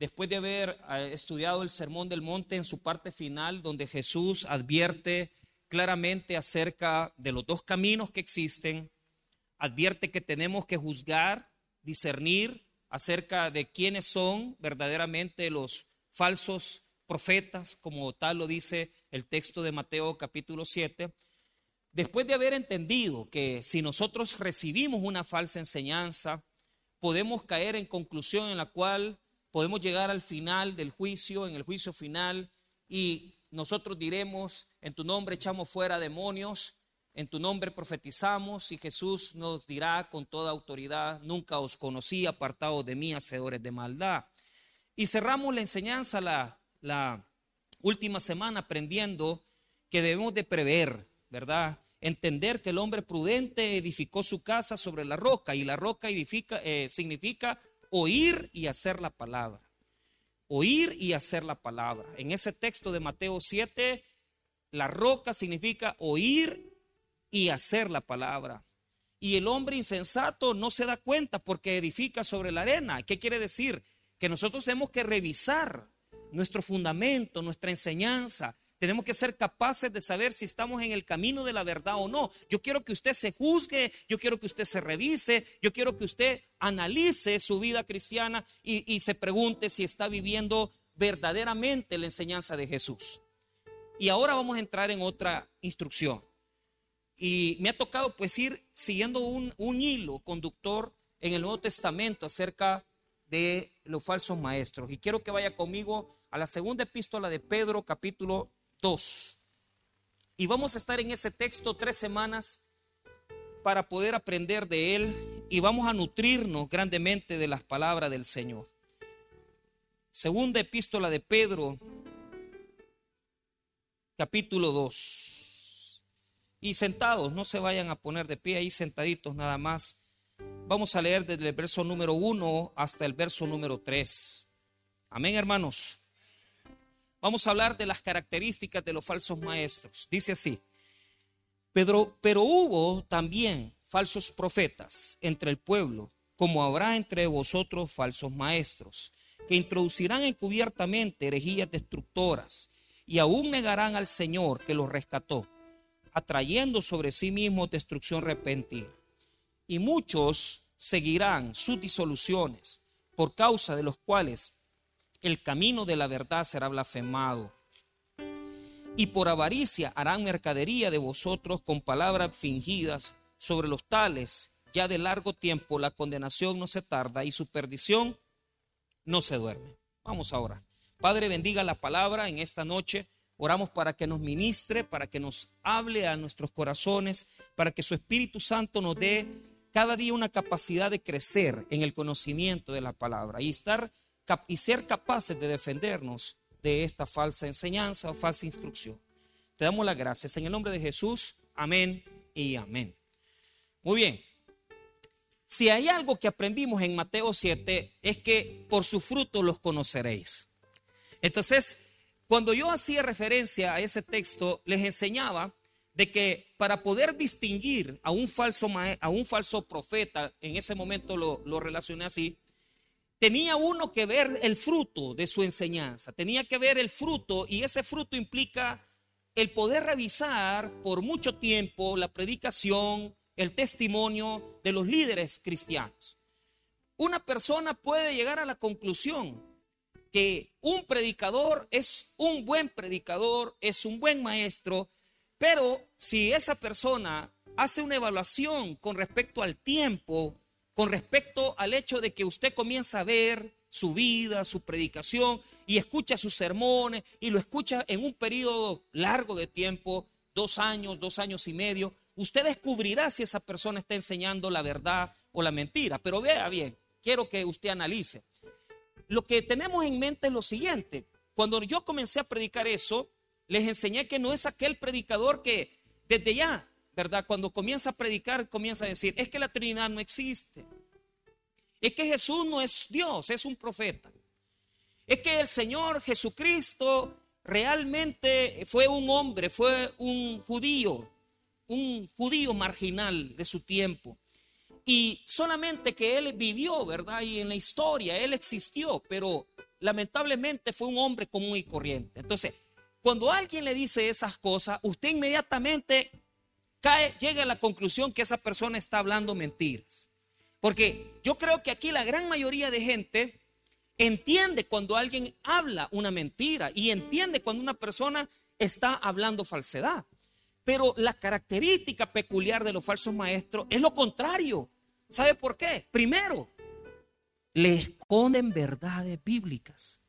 después de haber eh, estudiado el Sermón del Monte en su parte final, donde Jesús advierte claramente acerca de los dos caminos que existen, advierte que tenemos que juzgar, discernir acerca de quiénes son verdaderamente los falsos profetas, como tal lo dice el texto de Mateo capítulo 7. Después de haber entendido que si nosotros recibimos una falsa enseñanza, podemos caer en conclusión en la cual podemos llegar al final del juicio, en el juicio final, y nosotros diremos, en tu nombre echamos fuera demonios, en tu nombre profetizamos, y Jesús nos dirá con toda autoridad, nunca os conocí, apartados de mí, hacedores de maldad. Y cerramos la enseñanza la, última semana aprendiendo que debemos de prever, ¿verdad? Entender que el hombre prudente edificó su casa sobre la roca y la roca edifica, eh, significa oír y hacer la palabra. Oír y hacer la palabra. En ese texto de Mateo 7, la roca significa oír y hacer la palabra. Y el hombre insensato no se da cuenta porque edifica sobre la arena. ¿Qué quiere decir? Que nosotros tenemos que revisar nuestro fundamento, nuestra enseñanza. Tenemos que ser capaces de saber si estamos en el camino de la verdad o no. Yo quiero que usted se juzgue, yo quiero que usted se revise, yo quiero que usted analice su vida cristiana y, se pregunte si está viviendo verdaderamente la enseñanza de Jesús. Y ahora vamos a entrar en otra instrucción. Y me ha tocado pues ir siguiendo un, un hilo conductor en el Nuevo Testamento acerca de los falsos maestros. Y quiero que vaya conmigo a la segunda epístola de Pedro, capítulo 2. Y vamos a estar en ese texto tres semanas para poder aprender de él y vamos a nutrirnos grandemente de las palabras del Señor. Segunda epístola de Pedro, capítulo 2. Y sentados, no se vayan a poner de pie ahí sentaditos nada más. Vamos a leer desde el verso número 1 hasta el verso número 3. Amén, hermanos. Vamos a hablar de las características de los falsos maestros. Dice así, Pedro, pero hubo también falsos profetas entre el pueblo, como habrá entre vosotros falsos maestros, que introducirán encubiertamente herejías destructoras y aún negarán al Señor que los rescató, atrayendo sobre sí mismos destrucción repentina. Y muchos seguirán sus disoluciones, por causa de los cuales el camino de la verdad será blasfemado. Y por avaricia harán mercadería de vosotros con palabras fingidas sobre los tales. Ya de largo tiempo la condenación no se tarda y su perdición no se duerme. Vamos ahora. Padre, bendiga la palabra en esta noche. Oramos para que nos ministre, para que nos hable a nuestros corazones, para que su Espíritu Santo nos dé cada día una capacidad de crecer en el conocimiento de la palabra y estar y ser capaces de defendernos de esta falsa enseñanza o falsa instrucción. Te damos las gracias en el nombre de Jesús. Amén y amén. Muy bien. Si hay algo que aprendimos en Mateo 7 es que por su fruto los conoceréis. Entonces, cuando yo hacía referencia a ese texto, les enseñaba de que para poder distinguir a un falso, a un falso profeta, en ese momento lo, lo relacioné así, tenía uno que ver el fruto de su enseñanza, tenía que ver el fruto y ese fruto implica el poder revisar por mucho tiempo la predicación, el testimonio de los líderes cristianos. Una persona puede llegar a la conclusión que un predicador es un buen predicador, es un buen maestro, pero si esa persona hace una evaluación con respecto al tiempo, con respecto al hecho de que usted comienza a ver su vida, su predicación y escucha sus sermones y lo escucha en un periodo largo de tiempo, dos años, dos años y medio, usted descubrirá si esa persona está enseñando la verdad o la mentira. Pero vea bien, quiero que usted analice. Lo que tenemos en mente es lo siguiente. Cuando yo comencé a predicar eso, les enseñé que no es aquel predicador que desde ya ¿verdad? Cuando comienza a predicar, comienza a decir, es que la Trinidad no existe. Es que Jesús no es Dios, es un profeta. Es que el Señor Jesucristo realmente fue un hombre, fue un judío, un judío marginal de su tiempo. Y solamente que él vivió, ¿verdad? Y en la historia él existió, pero lamentablemente fue un hombre común y corriente. Entonces, cuando alguien le dice esas cosas, usted inmediatamente cae, llega a la conclusión que esa persona está hablando mentiras. Porque yo creo que aquí la gran mayoría de gente entiende cuando alguien habla una mentira y entiende cuando una persona está hablando falsedad. Pero la característica peculiar de los falsos maestros es lo contrario. ¿Sabe por qué? Primero, le esconden verdades bíblicas.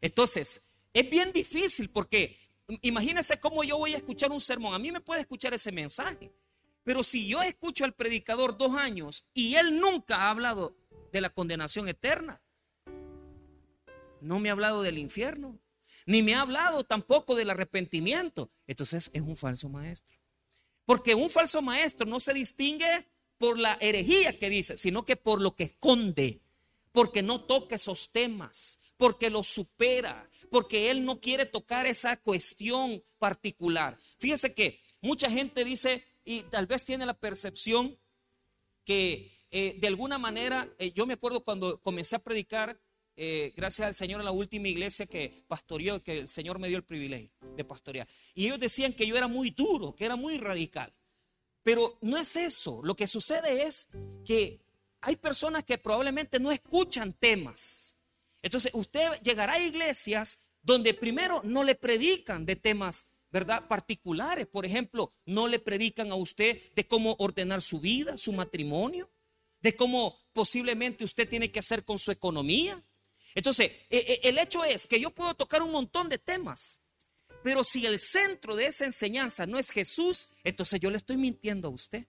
Entonces, es bien difícil porque imagínense cómo yo voy a escuchar un sermón. A mí me puede escuchar ese mensaje. Pero si yo escucho al predicador dos años y él nunca ha hablado de la condenación eterna, no me ha hablado del infierno, ni me ha hablado tampoco del arrepentimiento, entonces es un falso maestro. Porque un falso maestro no se distingue por la herejía que dice, sino que por lo que esconde, porque no toca esos temas, porque los supera, porque él no quiere tocar esa cuestión particular. Fíjese que mucha gente dice, y tal vez tiene la percepción que eh, de alguna manera, eh, yo me acuerdo cuando comencé a predicar, eh, gracias al Señor en la última iglesia que pastoreó, que el Señor me dio el privilegio de pastorear. Y ellos decían que yo era muy duro, que era muy radical. Pero no es eso. Lo que sucede es que hay personas que probablemente no escuchan temas. Entonces usted llegará a iglesias donde primero no le predican de temas ¿verdad? Particulares. Por ejemplo, no le predican a usted de cómo ordenar su vida, su matrimonio, de cómo posiblemente usted tiene que hacer con su economía. Entonces, e, e, el hecho es que yo puedo tocar un montón de temas, pero si el centro de esa enseñanza no es Jesús, entonces yo le estoy mintiendo a usted.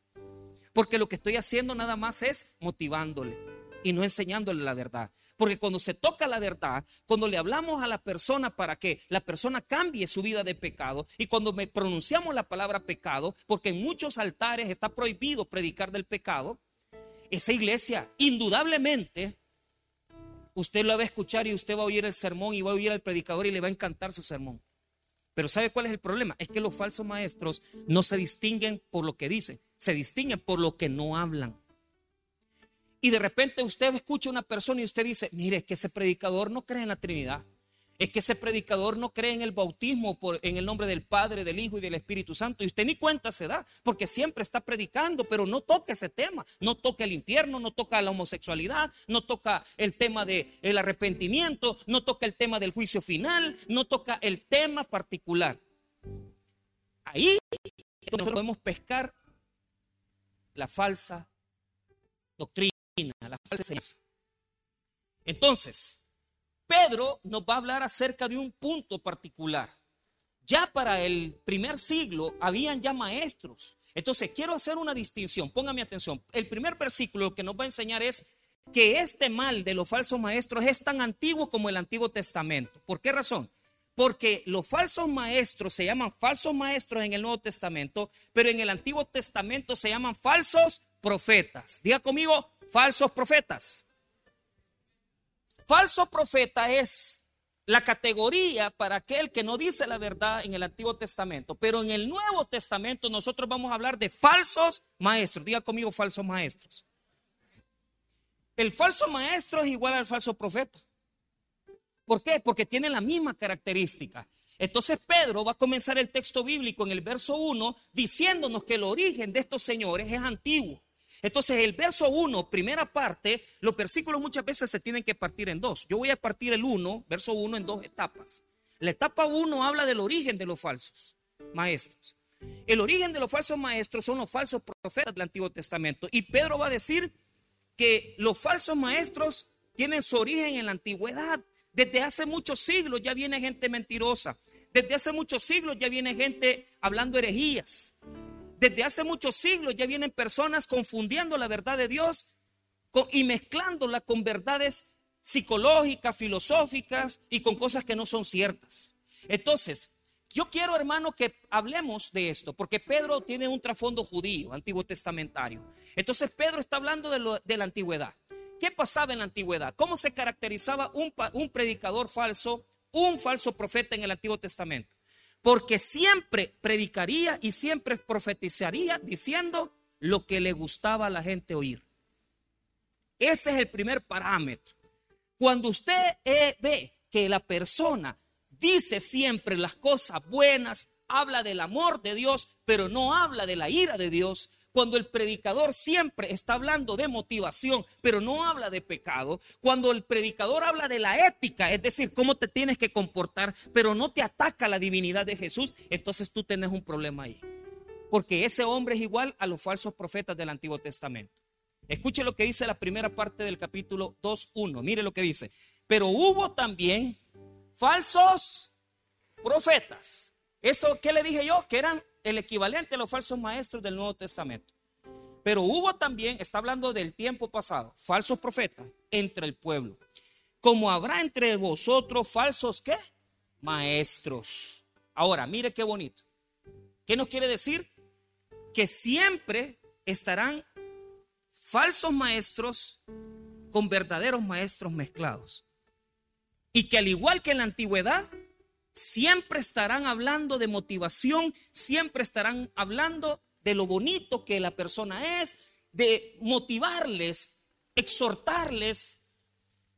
Porque lo que estoy haciendo nada más es motivándole y no enseñándole la verdad. Porque cuando se toca la verdad, cuando le hablamos a la persona para que la persona cambie su vida de pecado y cuando me pronunciamos la palabra pecado, porque en muchos altares está prohibido predicar del pecado, esa iglesia indudablemente usted lo va a escuchar y usted va a oír el sermón y va a oír al predicador y le va a encantar su sermón. Pero ¿sabe cuál es el problema? Es que los falsos maestros no se distinguen por lo que dicen, se distinguen por lo que no hablan. Y de repente usted escucha a una persona y usted dice, mire, es que ese predicador no cree en la Trinidad. Es que ese predicador no cree en el bautismo por, en el nombre del Padre, del Hijo y del Espíritu Santo. Y usted ni cuenta se da, porque siempre está predicando, pero no toca ese tema. No toca el infierno, no toca la homosexualidad, no toca el tema del el arrepentimiento, no toca el tema del juicio final, no toca el tema particular. Ahí nosotros podemos pescar la falsa doctrina Entonces, Pedro nos va a hablar acerca de un punto particular. Ya para el primer siglo habían ya maestros. Entonces, quiero hacer una distinción. Póngame atención. El primer versículo que nos va a enseñar es que este mal de los falsos maestros es tan antiguo como el Antiguo Testamento. ¿Por qué razón? Porque los falsos maestros se llaman falsos maestros en el Nuevo Testamento, pero en el Antiguo Testamento se llaman falsos profetas. Diga conmigo, falsos profetas. Falso profeta es la categoría para aquel que no dice la verdad en el Antiguo Testamento, pero en el Nuevo Testamento nosotros vamos a hablar de falsos maestros. Diga conmigo falsos maestros. El falso maestro es igual al falso profeta. ¿Por qué? Porque tiene la misma característica. Entonces Pedro va a comenzar el texto bíblico en el verso 1 diciéndonos que el origen de estos señores es antiguo. Entonces el verso 1, primera parte, los versículos muchas veces se tienen que partir en dos. Yo voy a partir el 1, verso 1, en dos etapas. La etapa 1 habla del origen de los falsos maestros. El origen de los falsos maestros son los falsos profetas del Antiguo Testamento. Y Pedro va a decir que los falsos maestros tienen su origen en la antigüedad. Desde hace muchos siglos ya viene gente mentirosa. Desde hace muchos siglos ya viene gente hablando herejías. Desde hace muchos siglos ya vienen personas confundiendo la verdad de Dios y mezclándola con verdades psicológicas, filosóficas y con cosas que no son ciertas. Entonces, yo quiero, hermano, que hablemos de esto, porque Pedro tiene un trasfondo judío, antiguo testamentario. Entonces, Pedro está hablando de, de, la antigüedad. ¿Qué pasaba en la antigüedad? ¿Cómo se caracterizaba un predicador falso, un falso profeta en el Antiguo Testamento? Porque siempre predicaría y siempre profetizaría diciendo lo que le gustaba a la gente oír. Ese es el primer parámetro. Cuando usted eh, ve que la persona dice siempre las cosas buenas, habla del amor de Dios, pero no habla de la ira de Dios, cuando el predicador siempre está hablando de motivación, pero no habla de pecado, cuando el predicador habla de la ética, es decir, cómo te tienes que comportar, pero no te ataca la divinidad de Jesús, entonces tú tienes un problema ahí. Porque ese hombre es igual a los falsos profetas del Antiguo Testamento. Escuche lo que dice la primera parte del capítulo 2.1. Mire lo que dice. Pero hubo también falsos profetas. Eso, ¿qué le dije yo? Que eran el equivalente a los falsos maestros del Nuevo Testamento. Pero hubo también, está hablando del tiempo pasado, falsos profetas entre el pueblo. Como habrá entre vosotros falsos qué? Maestros. Ahora, mire qué bonito. ¿Qué nos quiere decir? Que siempre estarán falsos maestros con verdaderos maestros mezclados. Y que al igual que en la antigüedad, siempre estarán hablando de motivación, siempre estarán hablando de lo bonito que la persona es, de motivarles, exhortarles,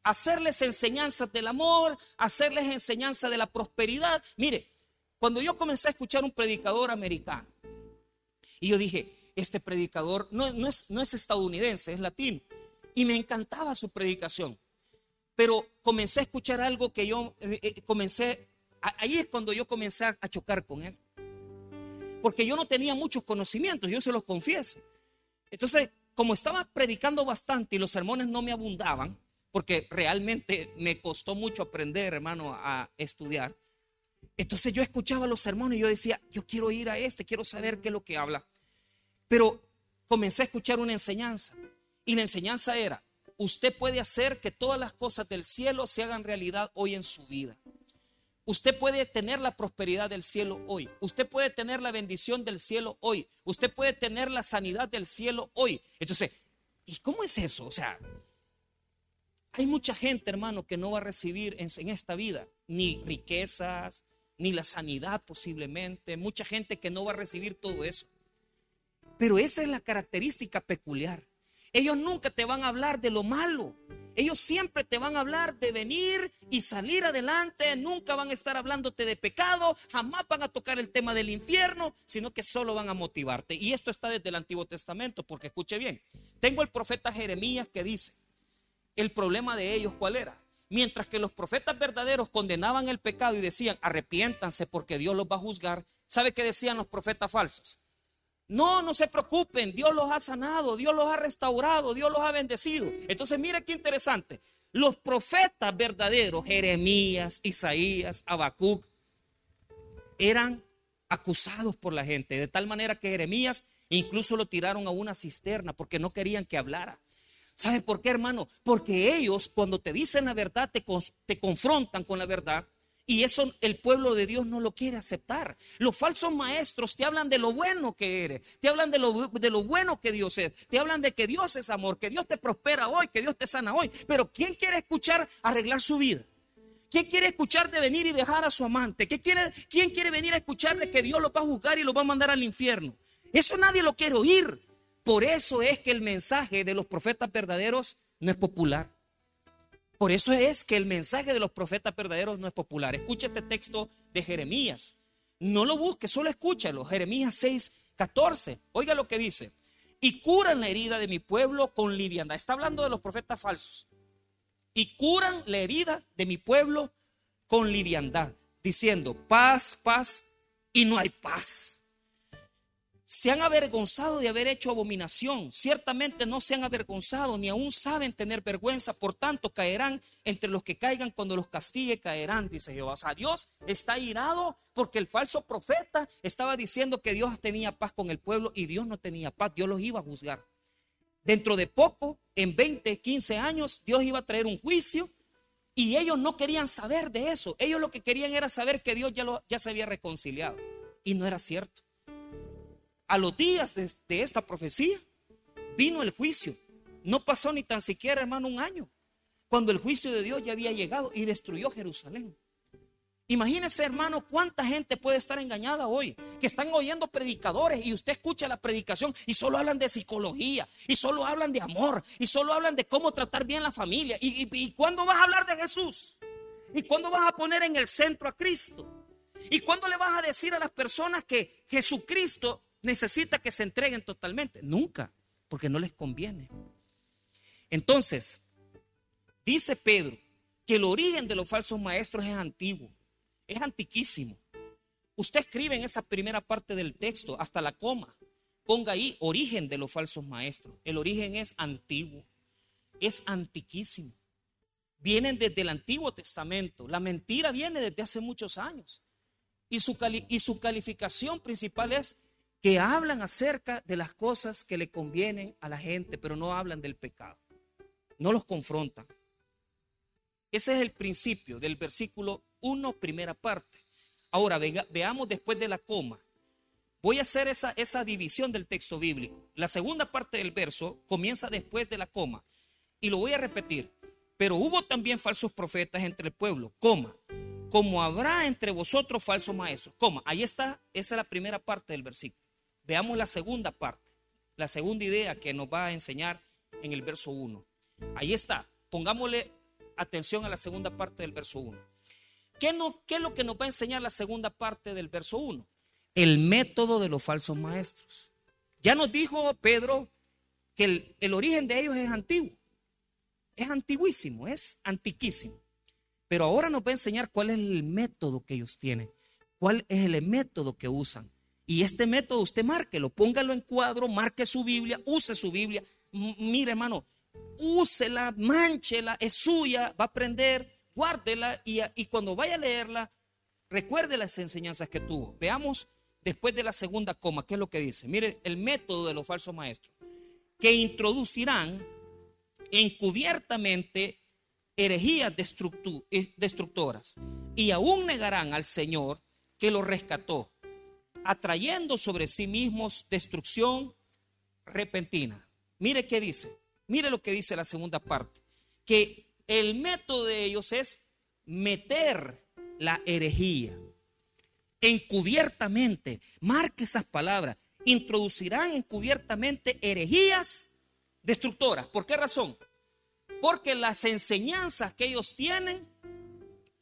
hacerles enseñanzas del amor, hacerles enseñanza de la prosperidad. Mire, cuando yo comencé a escuchar un predicador americano, y yo dije, este predicador no, no, es, no es estadounidense, es latino, y me encantaba su predicación, pero comencé a escuchar algo que yo eh, eh, comencé ahí es cuando yo comencé a chocar con él. Porque yo no tenía muchos conocimientos, yo se los confieso. Entonces, como estaba predicando bastante y los sermones no me abundaban, porque realmente me costó mucho aprender, hermano, a estudiar. Entonces yo escuchaba los sermones y yo decía, yo quiero ir a este, quiero saber qué es lo que habla. Pero comencé a escuchar una enseñanza. Y la enseñanza era, usted puede hacer que todas las cosas del cielo se hagan realidad hoy en su vida. Usted puede tener la prosperidad del cielo hoy. Usted puede tener la bendición del cielo hoy. Usted puede tener la sanidad del cielo hoy. Entonces, ¿y cómo es eso? O sea, hay mucha gente, hermano, que no va a recibir en, esta vida ni riquezas, ni la sanidad posiblemente. Mucha gente que no va a recibir todo eso. Pero esa es la característica peculiar. Ellos nunca te van a hablar de lo malo. Ellos siempre te van a hablar de venir y salir adelante. Nunca van a estar hablándote de pecado. Jamás van a tocar el tema del infierno, sino que solo van a motivarte. Y esto está desde el Antiguo Testamento, porque escuche bien. Tengo el profeta Jeremías que dice, el problema de ellos cuál era. Mientras que los profetas verdaderos condenaban el pecado y decían, arrepiéntanse porque Dios los va a juzgar. ¿Sabe qué decían los profetas falsos? No, no se preocupen, Dios los ha sanado, Dios los ha restaurado, Dios los ha bendecido. Entonces, mire qué interesante. Los profetas verdaderos, Jeremías, Isaías, Habacuc, eran acusados por la gente, de tal manera que Jeremías incluso lo tiraron a una cisterna porque no querían que hablara. ¿Sabe por qué, hermano? Porque ellos, cuando te dicen la verdad, te, te confrontan con la verdad y eso el pueblo de Dios no lo quiere aceptar. Los falsos maestros te hablan de lo bueno que eres, te hablan de lo, de lo bueno que Dios es, te hablan de que Dios es amor, que Dios te prospera hoy, que Dios te sana hoy. Pero ¿quién quiere escuchar arreglar su vida? ¿Quién quiere escuchar de venir y dejar a su amante? ¿Quién quiere, ¿Quién quiere venir a escuchar de que Dios lo va a juzgar y lo va a mandar al infierno? Eso nadie lo quiere oír. Por eso es que el mensaje de los profetas verdaderos no es popular. Por eso es que el mensaje de los profetas verdaderos no es popular. Escucha este texto de Jeremías. No lo busque, solo escúchalo. Jeremías 6, 14. Oiga lo que dice. Y curan la herida de mi pueblo con liviandad. Está hablando de los profetas falsos. Y curan la herida de mi pueblo con liviandad. Diciendo, paz, paz, y no hay paz se han avergonzado de haber hecho abominación. Ciertamente no se han avergonzado, ni aún saben tener vergüenza. Por tanto, caerán entre los que caigan cuando los castigue, caerán, dice Jehová. O sea, Dios está irado porque el falso profeta estaba diciendo que Dios tenía paz con el pueblo y Dios no tenía paz. Dios los iba a juzgar. Dentro de poco, en 20, 15 años, Dios iba a traer un juicio y ellos no querían saber de eso. Ellos lo que querían era saber que Dios ya, ya se había reconciliado. Y no era cierto a los días de, esta profecía, vino el juicio. No pasó ni tan siquiera, hermano, un año, cuando el juicio de Dios ya había llegado y destruyó Jerusalén. Imagínese, hermano, cuánta gente puede estar engañada hoy, que están oyendo predicadores y usted escucha la predicación y solo hablan de psicología, y solo hablan de amor, y solo hablan de cómo tratar bien la familia. ¿Y, y, cuándo vas a hablar de Jesús? ¿Y cuándo vas a poner en el centro a Cristo? ¿Y cuándo le vas a decir a las personas que Jesucristo necesita que se entreguen totalmente? Nunca, porque no les conviene. Entonces, dice Pedro que el origen de los falsos maestros es antiguo. Es antiquísimo. Usted escribe en esa primera parte del texto, hasta la coma, ponga ahí origen de los falsos maestros. El origen es antiguo, es antiquísimo. Vienen desde el Antiguo Testamento. La mentira viene desde hace muchos años. Y su, y su calificación principal es que hablan acerca de las cosas que le convienen a la gente, pero no hablan del pecado. No los confrontan. Ese es el principio del versículo uno, primera parte. Ahora veamos después de la coma. Voy a hacer esa, esa división del texto bíblico. La segunda parte del verso comienza después de la coma. Y lo voy a repetir. Pero hubo también falsos profetas entre el pueblo, coma, como habrá entre vosotros falsos maestros, coma. Ahí está, esa es la primera parte del versículo. Veamos la segunda parte, la segunda idea que nos va a enseñar en el verso 1. Ahí está, pongámosle atención a la segunda parte del verso 1. ¿Qué, no, ¿Qué es lo que nos va a enseñar la segunda parte del verso 1? El método de los falsos maestros. Ya nos dijo Pedro que el, el origen de ellos es antiguo. Es antiguísimo, es antiquísimo. Pero ahora nos va a enseñar cuál es el método que ellos tienen, cuál es el método que usan. Y este método usted márquelo, póngalo en cuadro, marque su Biblia, use su Biblia. mire, hermano, úsela, manchela, es suya, va a aprender guárdela y, y cuando vaya a leerla, recuerde las enseñanzas que tuvo. Veamos después de la segunda coma, ¿qué es lo que dice? Mire el método de los falsos maestros, que introducirán encubiertamente herejías eh, destructoras y aún negarán al Señor que lo rescató, atrayendo sobre sí mismos destrucción repentina. Mire qué dice, mire lo que dice la segunda parte, que el método de ellos es meter la herejía encubiertamente. Marque esas palabras. Introducirán encubiertamente herejías destructoras. ¿Por qué razón? Porque las enseñanzas que ellos tienen,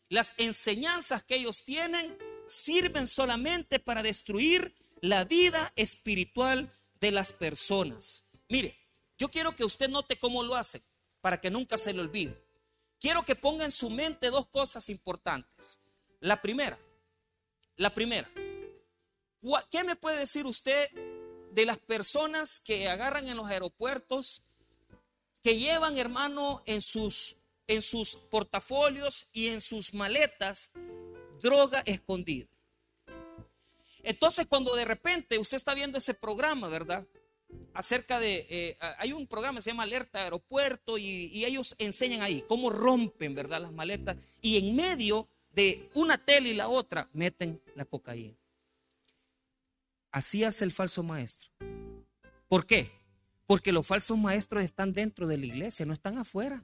las enseñanzas que ellos tienen, sirven solamente para destruir la vida espiritual de las personas. Mire, yo quiero que usted note cómo lo hace para que nunca se le olvide quiero que ponga en su mente dos cosas importantes. La primera, la primera, ¿qué me puede decir usted de las personas que agarran en los aeropuertos, que llevan, hermano, en sus, en sus portafolios y en sus maletas droga escondida? Entonces, cuando de repente usted está viendo ese programa, ¿verdad? acerca de, eh, hay un programa que se llama Alerta Aeropuerto y, ellos enseñan ahí cómo rompen, ¿verdad? Las maletas y en medio de una tela y la otra meten la cocaína. Así hace el falso maestro. ¿Por qué? Porque los falsos maestros están dentro de la iglesia, no están afuera.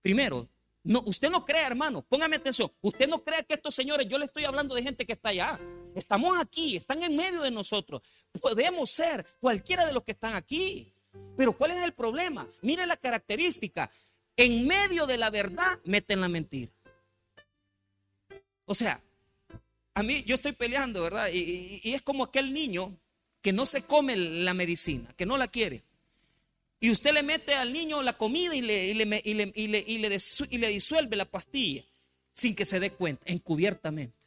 Primero, no, usted no crea, hermano, póngame atención. Usted no crea que estos señores, yo le estoy hablando de gente que está allá. Estamos aquí, están en medio de nosotros. Podemos ser cualquiera de los que están aquí. Pero ¿cuál es el problema? Mire la característica. En medio de la verdad meten la mentira. O sea, a mí yo estoy peleando, ¿verdad? Y es como aquel niño que no se come la medicina, que no la quiere. Y usted le mete al niño la comida y le, y le, y le, y le, disuelve la pastilla sin que se dé cuenta, encubiertamente.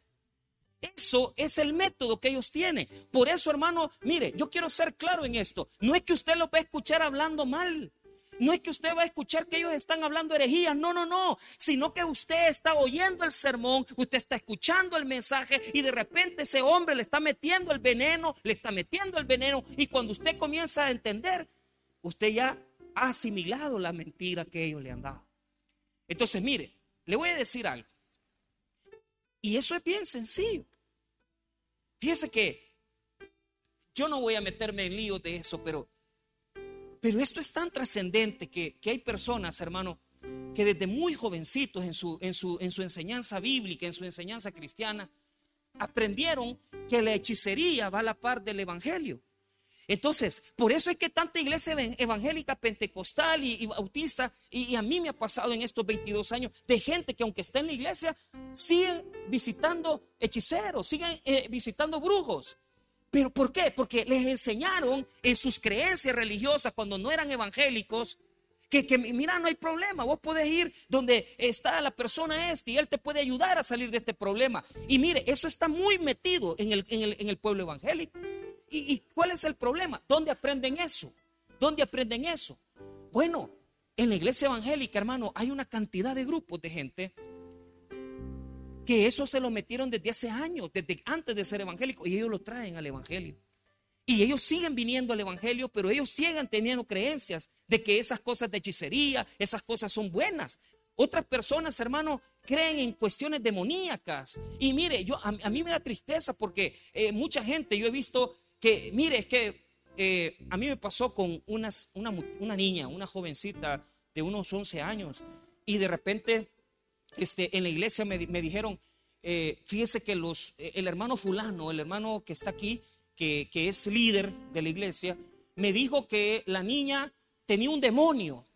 Eso es el método que ellos tienen. Por eso, hermano, mire, yo quiero ser claro en esto. No es que usted lo va a escuchar hablando mal. No es que usted va a escuchar que ellos están hablando herejías, no, no, no, sino que usted está oyendo el sermón, usted está escuchando el mensaje y de repente ese hombre le está metiendo el veneno, le está metiendo el veneno y cuando usted comienza a entender, usted ya ha asimilado la mentira que ellos le han dado. Entonces, mire, le voy a decir algo. Y eso es bien sencillo. Fíjese que yo no voy a meterme en lío de eso, pero, pero esto es tan trascendente que, que hay personas, hermano, que desde muy jovencitos en su, en su, en su enseñanza bíblica, en su enseñanza cristiana, aprendieron que la hechicería va a la par del evangelio. Entonces, por eso es que tanta iglesia evangélica, pentecostal y, bautista, y, a mí me ha pasado en estos 22 años, de gente que aunque está en la iglesia, siguen visitando hechiceros, siguen eh, visitando brujos. ¿Pero por qué? Porque les enseñaron en sus creencias religiosas cuando no eran evangélicos que, mira, no hay problema, vos podés ir donde está la persona este y él te puede ayudar a salir de este problema. Y mire, eso está muy metido en el, en el, pueblo evangélico. ¿Y, ¿Y cuál es el problema? ¿Dónde aprenden eso? ¿Dónde aprenden eso? Bueno, en la iglesia evangélica, hermano, hay una cantidad de grupos de gente que eso se lo metieron desde hace años, desde antes de ser evangélico, y ellos lo traen al evangelio. Y ellos siguen viniendo al Evangelio, pero ellos siguen teniendo creencias de que esas cosas de hechicería, esas cosas son buenas. Otras personas, hermano, creen en cuestiones demoníacas. Y mire, yo, a, mí me da tristeza porque eh, mucha gente, yo he visto que, mire, es que eh, a mí me pasó con unas, una, niña, una jovencita de unos 11 años, y de repente este, en la iglesia me, dijeron, eh, fíjese que los, el hermano fulano, el hermano que está aquí, que, es líder de la iglesia, me dijo que la niña tenía un demonio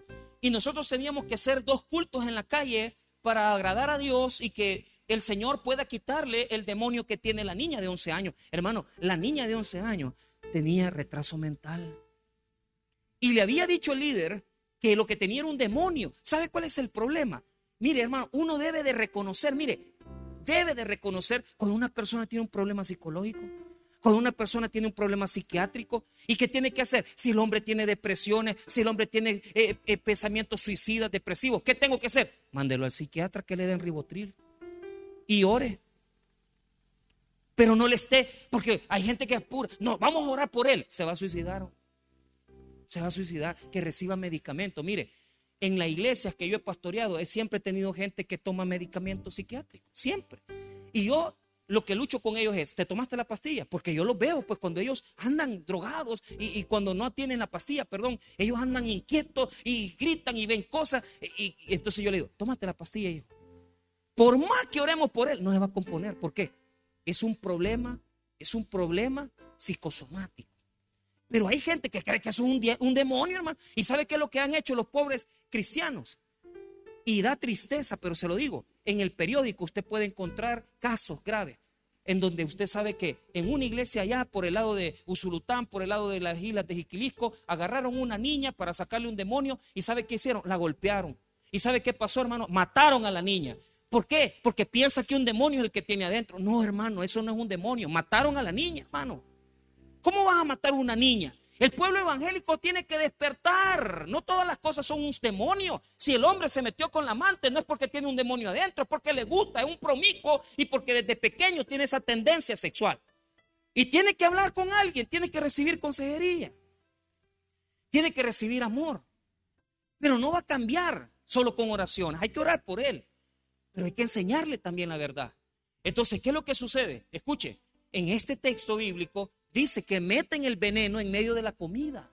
y nosotros teníamos que hacer dos cultos en la calle para agradar a Dios y que el Señor pueda quitarle el demonio que tiene la niña de 11 años. Hermano, la niña de 11 años tenía retraso mental. Y le había dicho el líder que lo que tenía era un demonio. ¿Sabe cuál es el problema? Mire, hermano, uno debe de reconocer, mire, debe de reconocer cuando una persona tiene un problema psicológico cuando una persona tiene un problema psiquiátrico y qué tiene que hacer. Si el hombre tiene depresiones, si el hombre tiene eh, eh, pensamientos suicidas, depresivos, ¿qué tengo que hacer? Mándelo al psiquiatra que le den ribotril y ore. Pero no le esté, porque hay gente que es pura. No, vamos a orar por él. Se va a suicidar. Se va a suicidar. Que reciba medicamento. Mire, en la iglesia que yo he pastoreado, he siempre tenido gente que toma medicamentos psiquiátricos. Siempre. Y yo lo que lucho con ellos es, ¿te tomaste la pastilla? Porque yo los veo, pues cuando ellos andan drogados y, cuando no tienen la pastilla, perdón, ellos andan inquietos y gritan y ven cosas. Y, entonces yo le digo, tómate la pastilla, hijo. Por más que oremos por él, no se va a componer. ¿Por qué? Es un problema, es un problema psicosomático. Pero hay gente que cree que es un, demonio, hermano. ¿Y sabe qué es lo que han hecho los pobres cristianos? Y da tristeza, pero se lo digo, en el periódico usted puede encontrar casos graves en donde usted sabe que en una iglesia allá por el lado de Usulután, por el lado de las islas de Jiquilisco, agarraron una niña para sacarle un demonio y ¿sabe qué hicieron? La golpearon. ¿Y sabe qué pasó, hermano? Mataron a la niña. ¿Por qué? Porque piensa que un demonio es el que tiene adentro. No, hermano, eso no es un demonio. Mataron a la niña, hermano. ¿Cómo vas a matar a una niña? El pueblo evangélico tiene que despertar. No todas las cosas son un demonio. Si el hombre se metió con la amante, no es porque tiene un demonio adentro, es porque le gusta, es un promico y porque desde pequeño tiene esa tendencia sexual. Y tiene que hablar con alguien, tiene que recibir consejería, tiene que recibir amor. Pero no va a cambiar solo con oraciones. Hay que orar por él, pero hay que enseñarle también la verdad. Entonces, ¿qué es lo que sucede? Escuche, en este texto bíblico dice que meten el veneno en medio de la comida.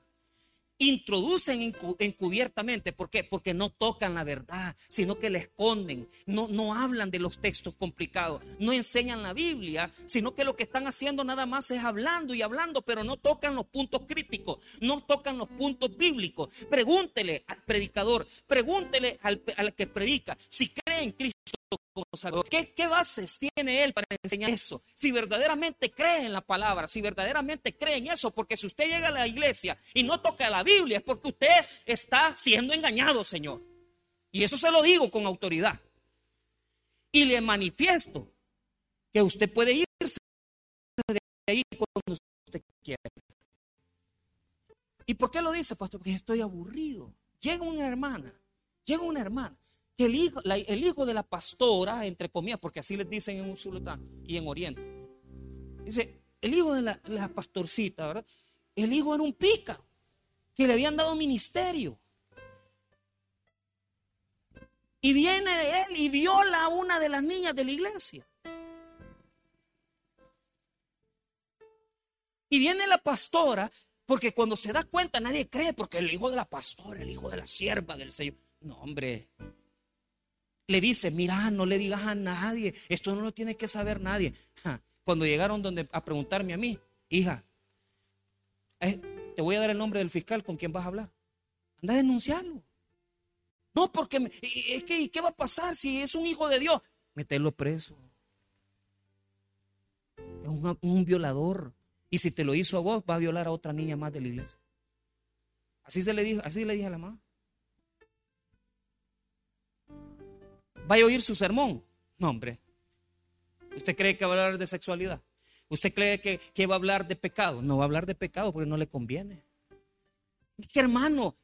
Introducen encubiertamente. ¿Por qué? Porque no tocan la verdad, sino que la esconden. No, no hablan de los textos complicados. No enseñan la Biblia, sino que lo que están haciendo nada más es hablando y hablando, pero no tocan los puntos críticos, no tocan los puntos bíblicos. Pregúntele al predicador, pregúntele al, al que predica si cree en Cristo ¿Qué, ¿Qué, bases tiene él para enseñar eso? Si verdaderamente cree en la palabra, si verdaderamente cree en eso, porque si usted llega a la iglesia y no toca la Biblia, es porque usted está siendo engañado, Señor. Y eso se lo digo con autoridad. Y le manifiesto que usted puede irse de ahí cuando usted quiera. ¿Y por qué lo dice, pastor? Porque estoy aburrido. Llega una hermana, llega una hermana que el hijo, el hijo de la pastora, entre comillas, porque así les dicen en un sultán y en Oriente, dice, el hijo de la, pastorcita, ¿verdad? El hijo era un pica, que le habían dado ministerio. Y viene él y viola a una de las niñas de la iglesia. Y viene la pastora, porque cuando se da cuenta nadie cree, porque el hijo de la pastora, el hijo de la sierva del Señor. No, hombre. Le dice, mira, no le digas a nadie, esto no lo tiene que saber nadie. Cuando llegaron donde, a preguntarme a mí, hija, eh, te voy a dar el nombre del fiscal con quien vas a hablar. Anda a denunciarlo. No, porque es que, ¿qué va a pasar si es un hijo de Dios? Meterlo preso. Es un, un violador. Y si te lo hizo a vos, va a violar a otra niña más de la iglesia. Así se le dijo, así le dije a la mamá. ¿Vaya a oír su sermón? No, hombre. ¿Usted cree que va a hablar de sexualidad? ¿Usted cree que, que, va a hablar de pecado? No va a hablar de pecado porque no le conviene. ¿Qué hermano?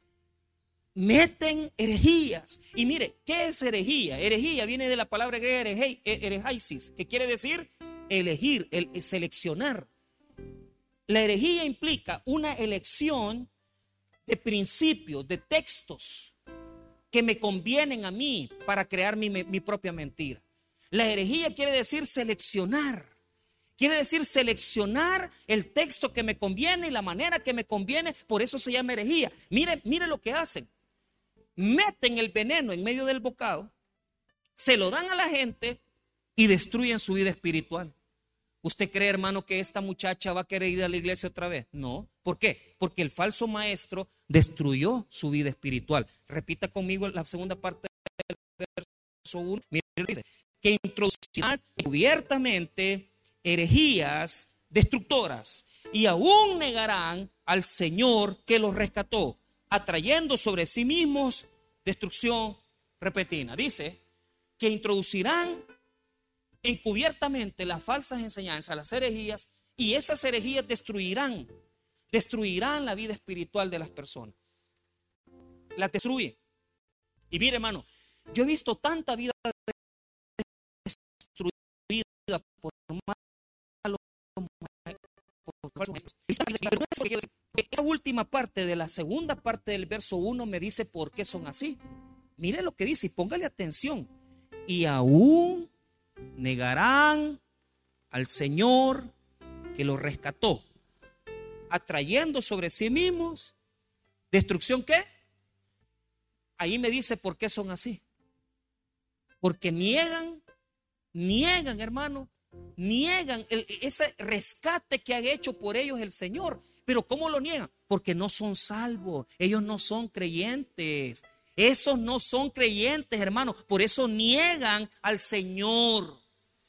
Meten herejías. Y mire, ¿qué es herejía? Herejía viene de la palabra griega herejaisis, que quiere decir elegir, el, seleccionar. La herejía implica una elección de principios, de textos que me convienen a mí para crear mi, mi propia mentira. La herejía quiere decir seleccionar. Quiere decir seleccionar el texto que me conviene y la manera que me conviene. Por eso se llama herejía. Mire, mire lo que hacen. Meten el veneno en medio del bocado, se lo dan a la gente y destruyen su vida espiritual. ¿Usted cree, hermano, que esta muchacha va a querer ir a la iglesia otra vez? No. ¿Por qué? Porque el falso maestro destruyó su vida espiritual. Repita conmigo la segunda parte del verso 1. Mire, dice, que introducirán cubiertamente herejías destructoras y aún negarán al Señor que los rescató, atrayendo sobre sí mismos destrucción repentina. Dice que introducirán encubiertamente las falsas enseñanzas, las herejías, y esas herejías destruirán, destruirán la vida espiritual de las personas. La destruye. Y mire, hermano, yo he visto tanta vida destruida por malos esa última parte de la segunda parte del verso 1 me dice por qué son así. Mire lo que dice y póngale atención. Y aún negarán al Señor que los rescató, atrayendo sobre sí mismos destrucción qué? Ahí me dice por qué son así. Porque niegan, niegan, hermano, niegan ese rescate que ha hecho por ellos el Señor. Pero ¿cómo lo niegan? Porque no son salvos, ellos no son creyentes. Esos no son creyentes, hermano. Por eso niegan al Señor.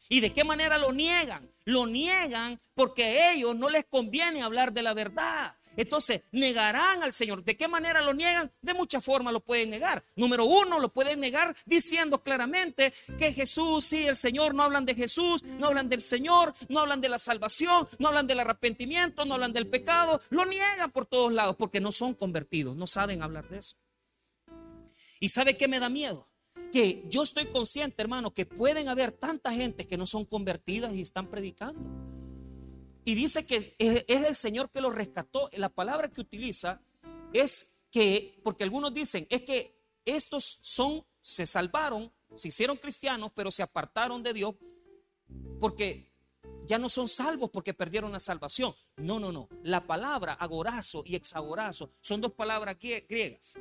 ¿Y de qué manera lo niegan? Lo niegan porque a ellos no les conviene hablar de la verdad. Entonces, negarán al Señor. ¿De qué manera lo niegan? De muchas formas lo pueden negar. Número uno, lo pueden negar diciendo claramente que Jesús, sí, el Señor, no hablan de Jesús, no hablan del Señor, no hablan de la salvación, no hablan del arrepentimiento, no hablan del pecado. Lo niegan por todos lados porque no son convertidos, no saben hablar de eso. ¿Y sabe qué me da miedo? Que yo estoy consciente, hermano, que pueden haber tanta gente que no son convertidas y están predicando. Y dice que es el Señor que los rescató. La palabra que utiliza es que, porque algunos dicen, es que estos son, se salvaron, se hicieron cristianos, pero se apartaron de Dios porque ya no son salvos porque perdieron la salvación. No, no, no. La palabra agorazo y exagorazo son dos palabras griegas.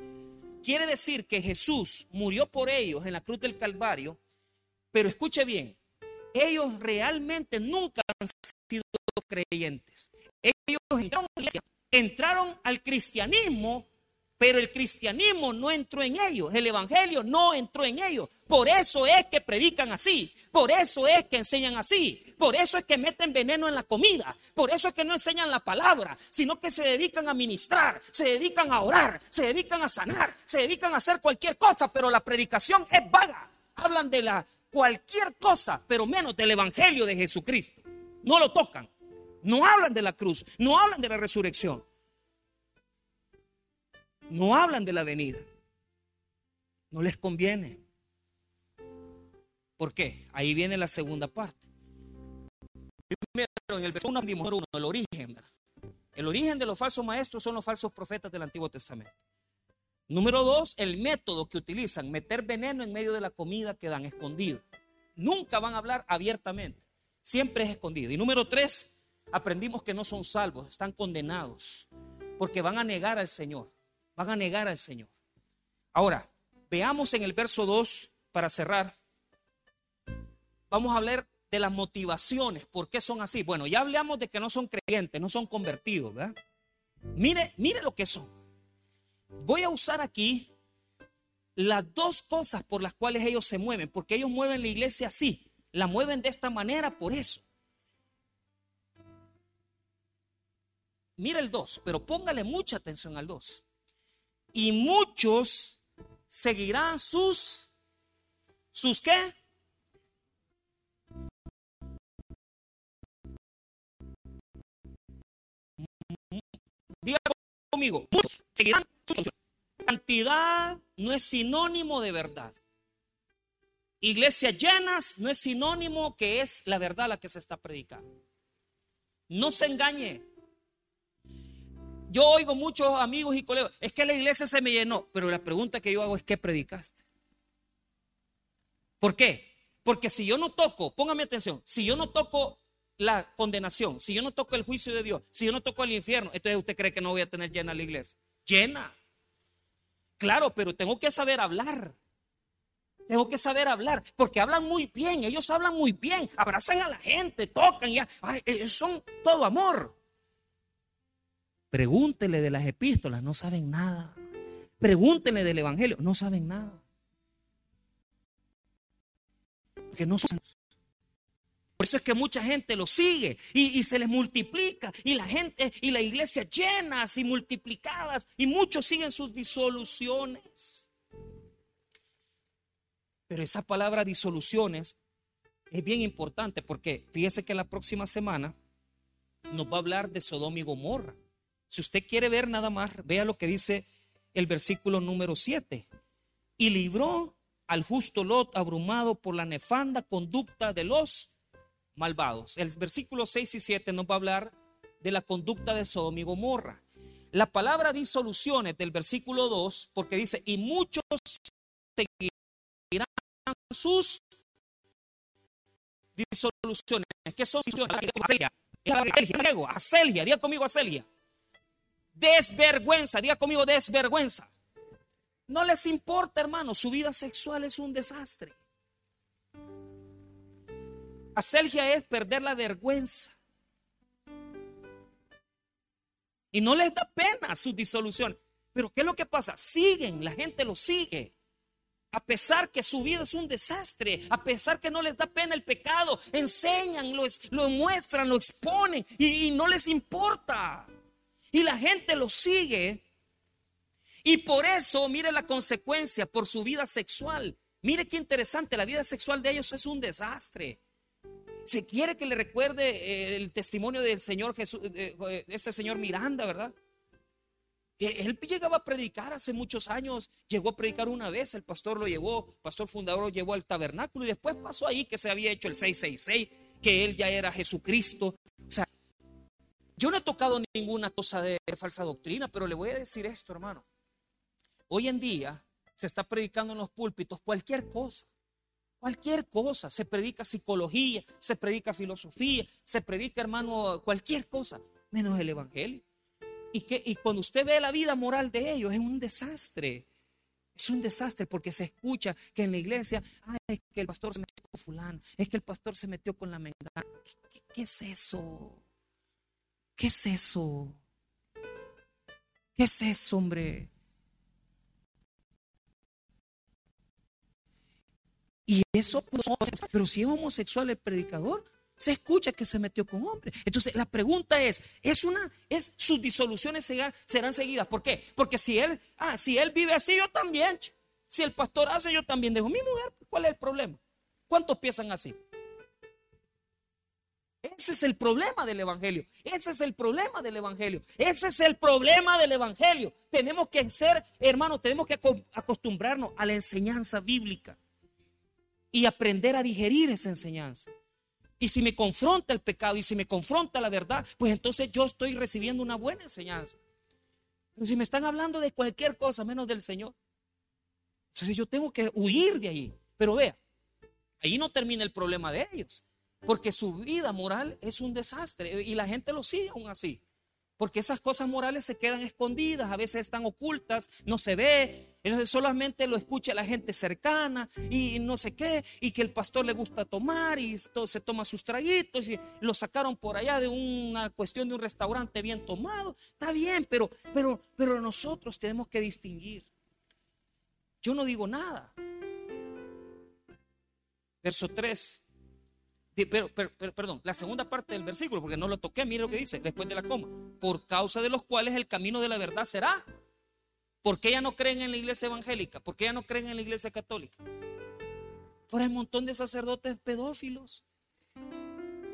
Quiere decir que Jesús murió por ellos en la cruz del Calvario, pero escuche bien, ellos realmente nunca han sido creyentes. Ellos entraron, entraron al cristianismo, pero el cristianismo no entró en ellos, el evangelio no entró en ellos. Por eso es que predican así, por eso es que enseñan así, por eso es que meten veneno en la comida, por eso es que no enseñan la palabra, sino que se dedican a ministrar, se dedican a orar, se dedican a sanar, se dedican a hacer cualquier cosa, pero la predicación es vaga. Hablan de la cualquier cosa, pero menos del evangelio de Jesucristo. No lo tocan. No hablan de la cruz, no hablan de la resurrección. No hablan de la venida. No les conviene. ¿Por qué? Ahí viene la segunda parte. Primero, en el versículo 1, el origen. El origen de los falsos maestros son los falsos profetas del Antiguo Testamento. Número dos, el método que utilizan, meter veneno en medio de la comida que dan escondido. Nunca van a hablar abiertamente, siempre es escondido. Y número tres, aprendimos que no son salvos, están condenados, porque van a negar al Señor, van a negar al Señor. Ahora, Veamos en el verso 2, para cerrar, vamos a hablar de las motivaciones, por qué son así. Bueno, ya hablamos de que no son creyentes, no son convertidos, ¿verdad? Mire, mire lo que son. Voy a usar aquí las dos cosas por las cuales ellos se mueven, porque ellos mueven la iglesia así, la mueven de esta manera por eso. Mira el 2, pero póngale mucha atención al 2. Y muchos seguirán sus, ¿sus qué? Diga conmigo, seguirán Cantidad no es sinónimo de verdad. Iglesias llenas no es sinónimo que es la verdad la que se está predicando. No se engañe. Yo oigo muchos amigos y colegas, es que la iglesia se me llenó, pero la pregunta que yo hago es, ¿qué predicaste? ¿Por qué? Porque si yo no toco, póngame atención, si yo no toco la condenación, si yo no toco el juicio de Dios, si yo no toco el infierno, entonces usted cree que no voy a tener llena la iglesia. Llena. Claro, pero tengo que saber hablar. Tengo que saber hablar, porque hablan muy bien, ellos hablan muy bien, abrazan a la gente, tocan, y eh, son todo amor. Pregúntele de las epístolas, no saben nada. Pregúntele del Evangelio, no saben nada. Porque no somos. Por eso es que mucha gente lo sigue y, se les multiplica y la gente y la iglesia llenas y multiplicadas y muchos siguen sus disoluciones. Pero esa palabra disoluciones es bien importante porque fíjese que la próxima semana nos va a hablar de Sodoma y Gomorra. Si usted quiere ver nada más, vea lo que dice el versículo número 7. Y libró al justo Lot abrumado por la nefanda conducta de los malvados. El versículo 6 y 7 nos va a hablar de la conducta de Sodoma y Gomorra. La palabra disoluciones del versículo 2, porque dice, y muchos seguirán sus disoluciones. ¿Qué son disoluciones? Acelgia, diga conmigo acelgia. Desvergüenza, diga conmigo desvergüenza. No les importa, hermano, su vida sexual es un desastre. Acelgia es perder la vergüenza. Y no les da pena su disolución. Pero ¿qué es lo que pasa? Siguen, la gente lo sigue. A pesar que su vida es un desastre, a pesar que no les da pena el pecado, enseñan, lo, lo muestran, lo exponen y no les importa. Y la gente lo sigue. Y por eso, mire la consecuencia, por su vida sexual. Mire qué interesante, la vida sexual de ellos es un desastre. Se quiere que le recuerde eh, el testimonio del Señor Jesús, eh, este señor Miranda, ¿verdad? Él llegaba a predicar hace muchos años, llegó a predicar una vez, el pastor lo llevó, pastor fundador lo llevó al tabernáculo y después pasó ahí que se había hecho el 666, que él ya era Jesucristo. O sea, yo no he tocado ninguna cosa de falsa doctrina, pero le voy a decir esto, hermano. Hoy en día se está predicando en los púlpitos cualquier cosa. Cualquier cosa. Se predica psicología, se predica filosofía, se predica, hermano, cualquier cosa, menos el Evangelio. Y, que, y cuando usted ve la vida moral de ellos, es un desastre. Es un desastre porque se escucha que en la iglesia, ay, es que el pastor se metió con fulano, es que el pastor se metió con la mengana. qué es eso? ¿Qué es eso? ¿Qué es eso, hombre? Y eso, pues, pero si es homosexual el predicador, se escucha que se metió con hombre. Entonces la pregunta es, es una, es sus disoluciones serán seguidas. ¿Por qué? Porque si él, ah, si él vive así, yo también. Si el pastor hace, yo también dejo mi mujer. ¿Cuál es el problema? ¿Cuántos piensan así? Ese es el problema del Evangelio. Ese es el problema del Evangelio. Ese es el problema del Evangelio. Tenemos que ser, hermano, tenemos que acostumbrarnos a la enseñanza bíblica y aprender a digerir esa enseñanza. Y si me confronta el pecado y si me confronta la verdad, pues entonces yo estoy recibiendo una buena enseñanza. Pero si me están hablando de cualquier cosa menos del Señor, entonces yo tengo que huir de ahí. Pero vea, ahí no termina el problema de ellos. Porque su vida moral es un desastre y la gente lo sigue aún así. Porque esas cosas morales se quedan escondidas, a veces están ocultas, no se ve. Solamente lo escucha la gente cercana y no sé qué, y que el pastor le gusta tomar y se toma sus traguitos y lo sacaron por allá de una cuestión de un restaurante bien tomado. Está bien, pero, pero, pero nosotros tenemos que distinguir. Yo no digo nada. Verso 3. Pero, perdón, la segunda parte del versículo, porque no lo toqué, mire lo que dice después de la coma. Por causa de los cuales el camino de la verdad será. ¿Por qué ya no creen en la iglesia evangélica? ¿Por qué ya no creen en la iglesia católica? Por el montón de sacerdotes pedófilos.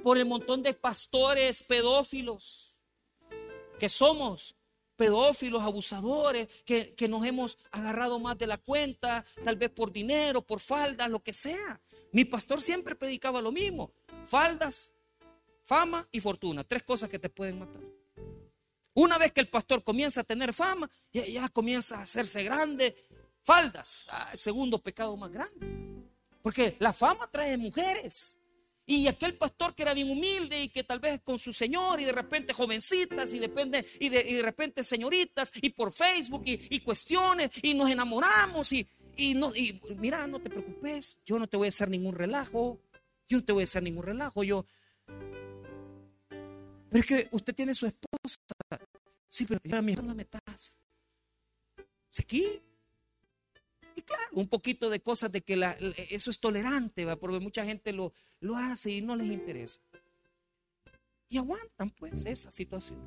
Por el montón de pastores pedófilos que somos pedófilos, abusadores, que, nos hemos agarrado más de la cuenta, tal vez por dinero, por faldas, lo que sea. Mi pastor siempre predicaba lo mismo. Faldas, fama y fortuna. Tres cosas que te pueden matar. Una vez que el pastor comienza a tener fama, ya, ya comienza a hacerse grande. Faldas, ah, el segundo pecado más grande. Porque la fama trae mujeres. Y aquel pastor que era bien humilde y que tal vez con su señor y de repente jovencitas y, depende, y, de, repente señoritas y por Facebook y, cuestiones y nos enamoramos y, y, no, y mira, no te preocupes, yo no te voy a hacer ningún relajo, yo no te voy a hacer ningún relajo, yo... Pero es que usted tiene su esposa. Sí, pero ya mi la metas. Aquí claro, un poquito de cosas de que eso es tolerante, porque mucha gente lo, lo hace y no les interesa. Y aguantan pues esa situación.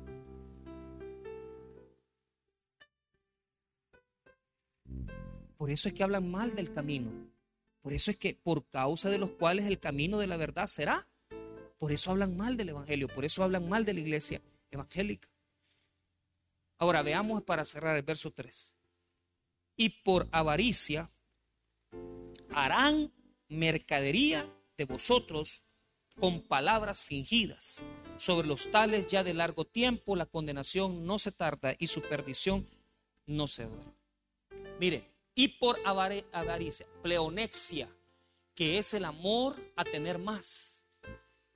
Por eso es que hablan mal del camino. Por eso es que por causa de los cuales el camino de la verdad será. Por eso hablan mal del Evangelio. Por eso hablan mal de la iglesia evangélica. Ahora veamos para cerrar el verso 3 y por avaricia harán mercadería de vosotros con palabras fingidas. Sobre los tales ya de largo tiempo la condenación no se tarda y su perdición no se duerme. Mire, y por avaricia, pleonexia, que es el amor a tener más.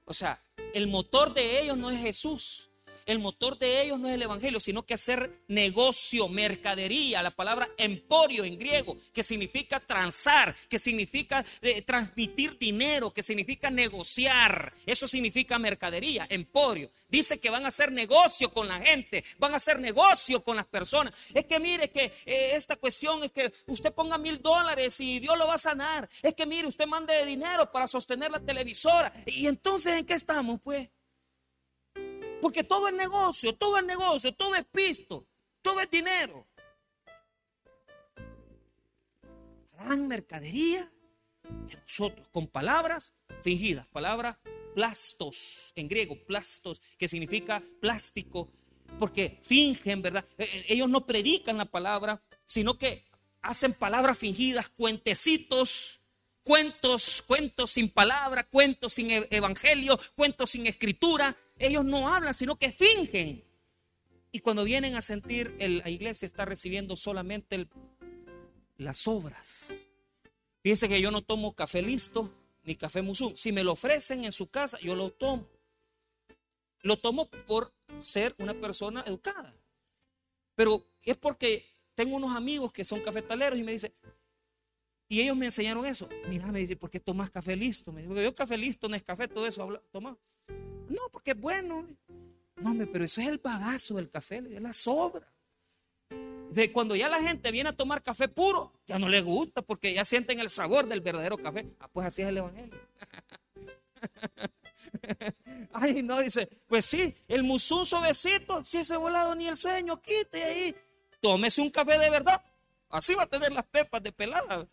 O sea, el motor de ellos no es Jesús, el motor de ellos no es el Evangelio, sino que hacer negocio, mercadería, la palabra emporio en griego, que significa transar, que significa eh, transmitir dinero, que significa negociar. Eso significa mercadería, emporio. Dice que van a hacer negocio con la gente, van a hacer negocio con las personas. Es que mire que eh, esta cuestión es que usted ponga mil dólares y Dios lo va a sanar. Es que mire, usted mande dinero para sostener la televisora. Y entonces, ¿en qué estamos? Pues porque todo es negocio, todo es negocio, todo es pisto, todo es dinero. Harán mercadería de vosotros con palabras fingidas, palabra plastos, en griego, plastos, que significa plástico, porque fingen, ¿verdad? E, e, ellos no predican la palabra, sino que hacen palabras fingidas, cuentecitos, cuentos, cuentos sin palabra, cuentos sin e, evangelio, cuentos sin escritura, ellos no hablan, sino que fingen. Y cuando vienen a sentir, la iglesia está recibiendo solamente las obras. Fíjense que yo no tomo café listo ni café musú. Si me lo ofrecen en su casa, yo lo tomo. Lo tomo por ser una persona educada. Pero es porque tengo unos amigos que son cafetaleros y me dicen, y ellos me enseñaron eso. Mira, me dice, ¿por qué tomas café listo? Me dice, porque yo café listo, no es café, todo eso, toma. No, porque es bueno. No, pero eso es el bagazo del café, es la sobra. De cuando ya la gente viene a tomar café puro, ya no le gusta porque ya sienten el sabor del verdadero café. Ah, pues así es el evangelio. Ay, no, dice, pues sí, el musún suavecito, si ese volado ni el sueño, quite ahí. Tómese un café de verdad. Así va a tener las pepas de pelada.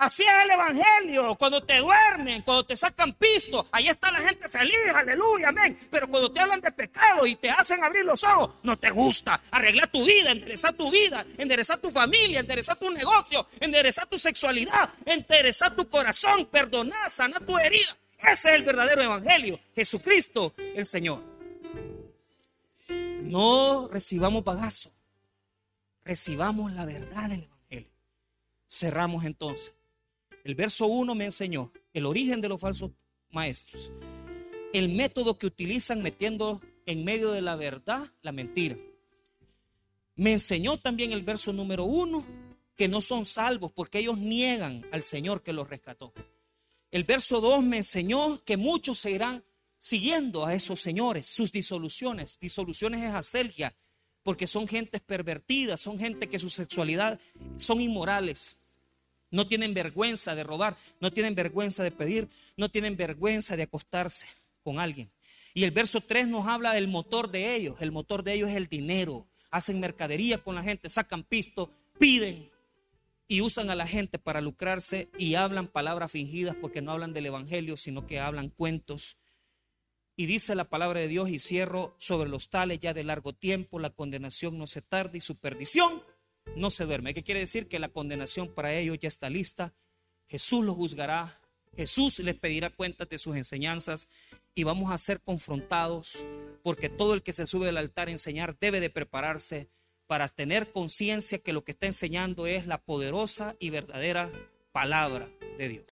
Así es el Evangelio. Cuando te duermen, cuando te sacan pisto, ahí está la gente feliz, aleluya, amén. Pero cuando te hablan de pecado y te hacen abrir los ojos, no te gusta. Arregla tu vida, endereza tu vida, endereza tu familia, endereza tu negocio, endereza tu sexualidad, endereza tu corazón, perdona, sana tu herida. Ese es el verdadero Evangelio. Jesucristo, el Señor. No recibamos bagazo, recibamos la verdad del Evangelio. Cerramos entonces. El verso 1 me enseñó el origen de los falsos maestros, el método que utilizan metiendo en medio de la verdad la mentira. Me enseñó también el verso número 1 que no son salvos porque ellos niegan al Señor que los rescató. El verso 2 me enseñó que muchos se irán siguiendo a esos señores, sus disoluciones. Disoluciones es acelgia, porque son gentes pervertidas, son gente que su sexualidad son inmorales. No tienen vergüenza de robar, no tienen vergüenza de pedir, no tienen vergüenza de acostarse con alguien. Y el verso 3 nos habla del motor de ellos. El motor de ellos es el dinero. Hacen mercadería con la gente, sacan pisto, piden y usan a la gente para lucrarse y hablan palabras fingidas porque no hablan del Evangelio, sino que hablan cuentos. Y dice la palabra de Dios y cierro sobre los tales ya de largo tiempo, la condenación no se tarda y su perdición no se duerme. ¿Qué quiere decir? Que la condenación para ellos ya está lista. Jesús los juzgará. Jesús les pedirá cuentas de sus enseñanzas y vamos a ser confrontados porque todo el que se sube al altar a enseñar debe de prepararse para tener conciencia que lo que está enseñando es la poderosa y verdadera palabra de Dios.